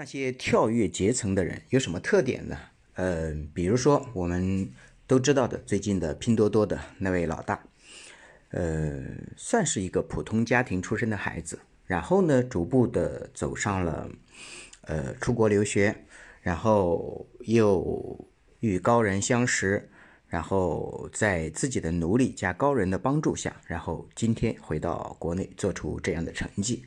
那些跳跃阶层的人有什么特点呢？呃，比如说我们都知道的最近的拼多多的那位老大，呃，算是一个普通家庭出身的孩子，然后呢，逐步的走上了呃出国留学，然后又与高人相识，然后在自己的努力加高人的帮助下，然后今天回到国内做出这样的成绩，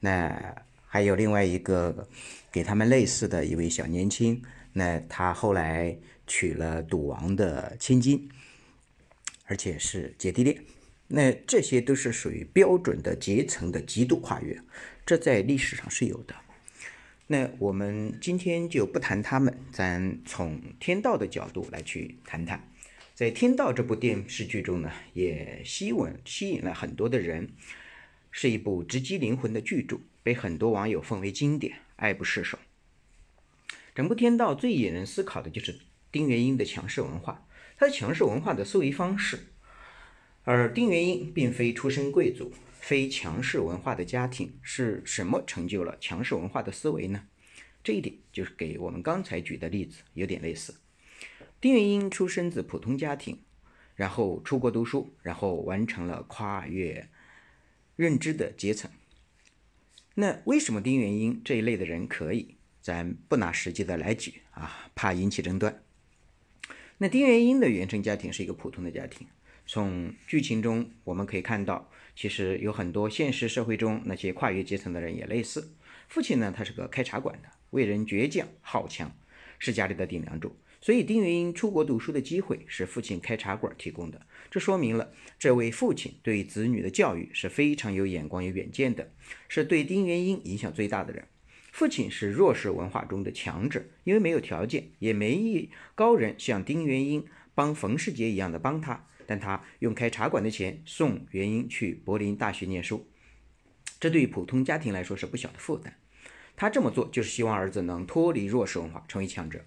那。还有另外一个给他们类似的一位小年轻，那他后来娶了赌王的千金，而且是姐弟恋，那这些都是属于标准的阶层的极度跨越，这在历史上是有的。那我们今天就不谈他们，咱从天道的角度来去谈谈，在《天道》这部电视剧中呢，也吸引吸引了很多的人，是一部直击灵魂的巨著。被很多网友奉为经典，爱不释手。整部《天道》最引人思考的就是丁元英的强势文化，他的强势文化的思维方式。而丁元英并非出身贵族，非强势文化的家庭，是什么成就了强势文化的思维呢？这一点就是给我们刚才举的例子有点类似。丁元英出生自普通家庭，然后出国读书，然后完成了跨越认知的阶层。那为什么丁元英这一类的人可以？咱不拿实际的来举啊，怕引起争端。那丁元英的原生家庭是一个普通的家庭，从剧情中我们可以看到，其实有很多现实社会中那些跨越阶层的人也类似。父亲呢，他是个开茶馆的，为人倔强好强，是家里的顶梁柱。所以丁元英出国读书的机会是父亲开茶馆提供的。这说明了这位父亲对子女的教育是非常有眼光、有远见的，是对丁元英影响最大的人。父亲是弱势文化中的强者，因为没有条件，也没一高人像丁元英帮冯世杰一样的帮他，但他用开茶馆的钱送元英去柏林大学念书，这对于普通家庭来说是不小的负担。他这么做就是希望儿子能脱离弱势文化，成为强者。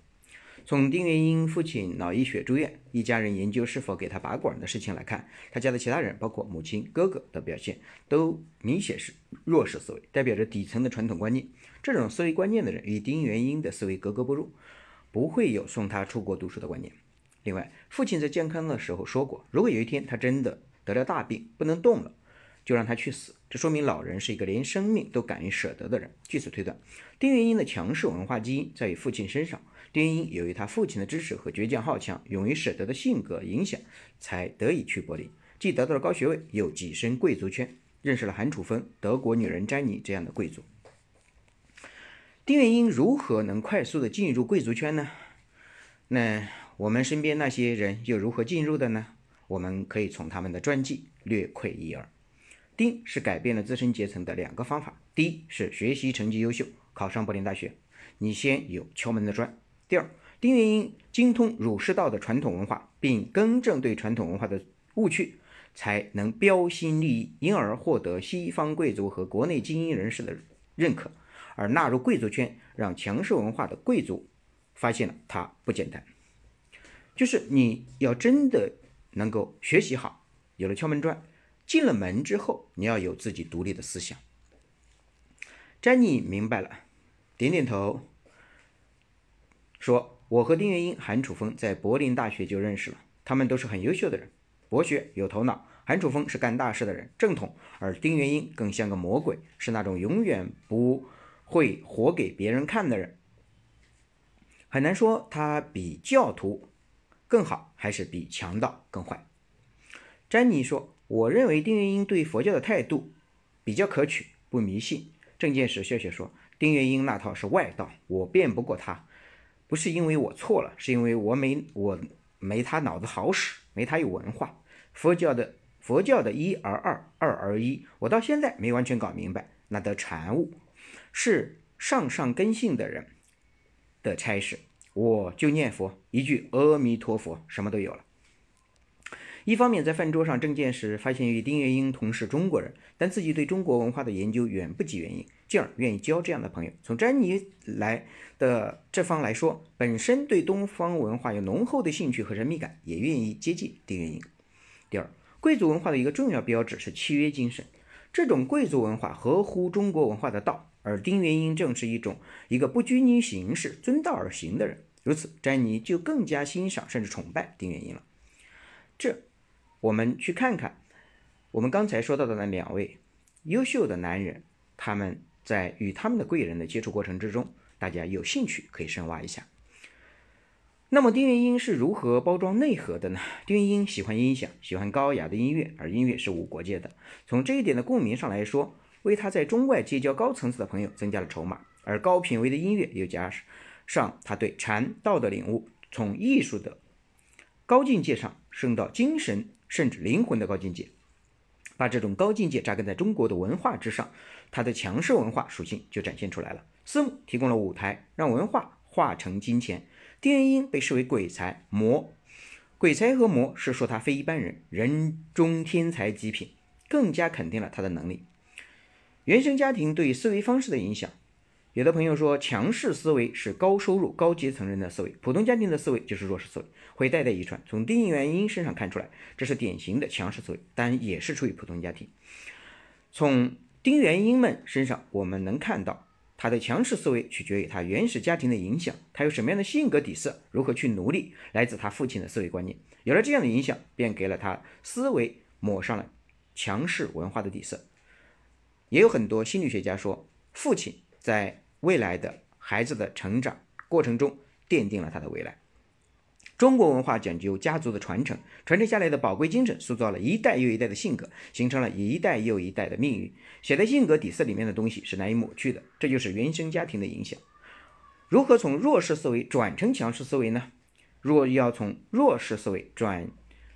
从丁元英父亲脑溢血住院，一家人研究是否给他拔管的事情来看，他家的其他人，包括母亲、哥哥的表现，都明显是弱势思维，代表着底层的传统观念。这种思维观念的人与丁元英的思维格格不入，不会有送他出国读书的观念。另外，父亲在健康的时候说过，如果有一天他真的得了大病，不能动了。就让他去死，这说明老人是一个连生命都敢于舍得的人。据此推断，丁元英的强势文化基因在于父亲身上。丁元英由于他父亲的支持和倔强好强、勇于舍得的性格影响，才得以去柏林，既得到了高学位，又跻身贵族圈，认识了韩楚风、德国女人詹妮这样的贵族。丁元英如何能快速的进入贵族圈呢？那我们身边那些人又如何进入的呢？我们可以从他们的传记略窥一二。丁是改变了自身阶层的两个方法：第一是学习成绩优秀，考上柏林大学，你先有敲门的砖；第二，丁元英精通儒释道的传统文化，并更正对传统文化的误区，才能标新立异，因而获得西方贵族和国内精英人士的认可，而纳入贵族圈，让强势文化的贵族发现了他不简单。就是你要真的能够学习好，有了敲门砖。进了门之后，你要有自己独立的思想。詹妮明白了，点点头，说：“我和丁元英、韩楚风在柏林大学就认识了，他们都是很优秀的人，博学有头脑。韩楚风是干大事的人，正统；而丁元英更像个魔鬼，是那种永远不会活给别人看的人。很难说他比教徒更好，还是比强盗更坏。”詹妮说。我认为丁元英对佛教的态度比较可取，不迷信。郑建时笑笑说：“丁元英那套是外道，我辩不过他，不是因为我错了，是因为我没我没他脑子好使，没他有文化。佛教的佛教的一而二，二而一，我到现在没完全搞明白。那得禅悟，是上上根性的人的差事。我就念佛一句阿弥陀佛，什么都有了。”一方面，在饭桌上，郑建时发现与丁元英同是中国人，但自己对中国文化的研究远不及元英，进而愿意交这样的朋友。从詹妮来的这方来说，本身对东方文化有浓厚的兴趣和神秘感，也愿意接近丁元英。第二，贵族文化的一个重要标志是契约精神，这种贵族文化合乎中国文化的道，而丁元英正是一种一个不拘泥形式、遵道而行的人，如此，詹妮就更加欣赏甚至崇拜丁元英了。这，我们去看看我们刚才说到的那两位优秀的男人，他们在与他们的贵人的接触过程之中，大家有兴趣可以深挖一下。那么丁元英是如何包装内核的呢？丁元英喜欢音响，喜欢高雅的音乐，而音乐是无国界的。从这一点的共鸣上来说，为他在中外结交高层次的朋友增加了筹码。而高品位的音乐又加上他对禅道的领悟，从艺术的高境界上升到精神甚至灵魂的高境界，把这种高境界扎根在中国的文化之上，他的强势文化属性就展现出来了。私募提供了舞台，让文化化成金钱。丁元英被视为鬼才魔，鬼才和魔是说他非一般人，人中天才极品，更加肯定了他的能力。原生家庭对思维方式的影响，有的朋友说强势思维是高收入高阶层人的思维，普通家庭的思维就是弱势思维，会代代遗传。从丁元英身上看出来，这是典型的强势思维，但也是出于普通家庭。从丁元英们身上，我们能看到。他的强势思维取决于他原始家庭的影响，他有什么样的性格底色，如何去努力，来自他父亲的思维观念。有了这样的影响，便给了他思维抹上了强势文化的底色。也有很多心理学家说，父亲在未来的孩子的成长过程中奠定了他的未来。中国文化讲究家族的传承，传承下来的宝贵精神塑造了一代又一代的性格，形成了一代又一代的命运。写在性格底色里面的东西是难以抹去的，这就是原生家庭的影响。如何从弱势思维转成强势思维呢？若要从弱势思维转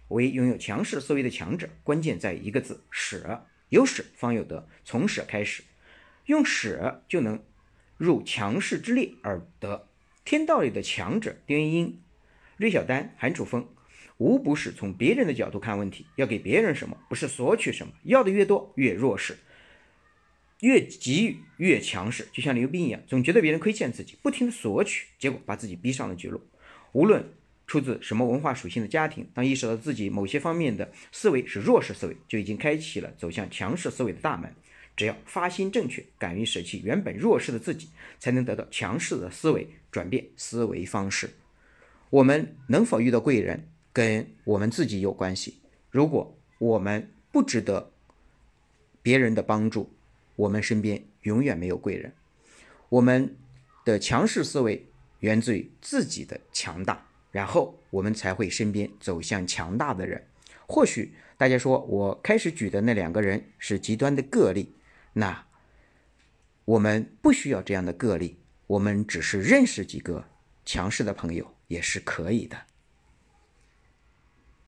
为拥有强势思维的强者，关键在一个字：舍。有舍方有得，从舍开始，用舍就能入强势之列而得。天道里的强者，丁元英。芮小丹、韩楚风，无不是从别人的角度看问题，要给别人什么，不是索取什么，要的越多越弱势，越给予越强势，就像刘斌一样，总觉得别人亏欠自己，不停的索取，结果把自己逼上了绝路。无论出自什么文化属性的家庭，当意识到自己某些方面的思维是弱势思维，就已经开启了走向强势思维的大门。只要发心正确，敢于舍弃原本弱势的自己，才能得到强势的思维，转变思维方式。我们能否遇到贵人，跟我们自己有关系。如果我们不值得别人的帮助，我们身边永远没有贵人。我们的强势思维源自于自己的强大，然后我们才会身边走向强大的人。或许大家说我开始举的那两个人是极端的个例，那我们不需要这样的个例，我们只是认识几个强势的朋友。也是可以的。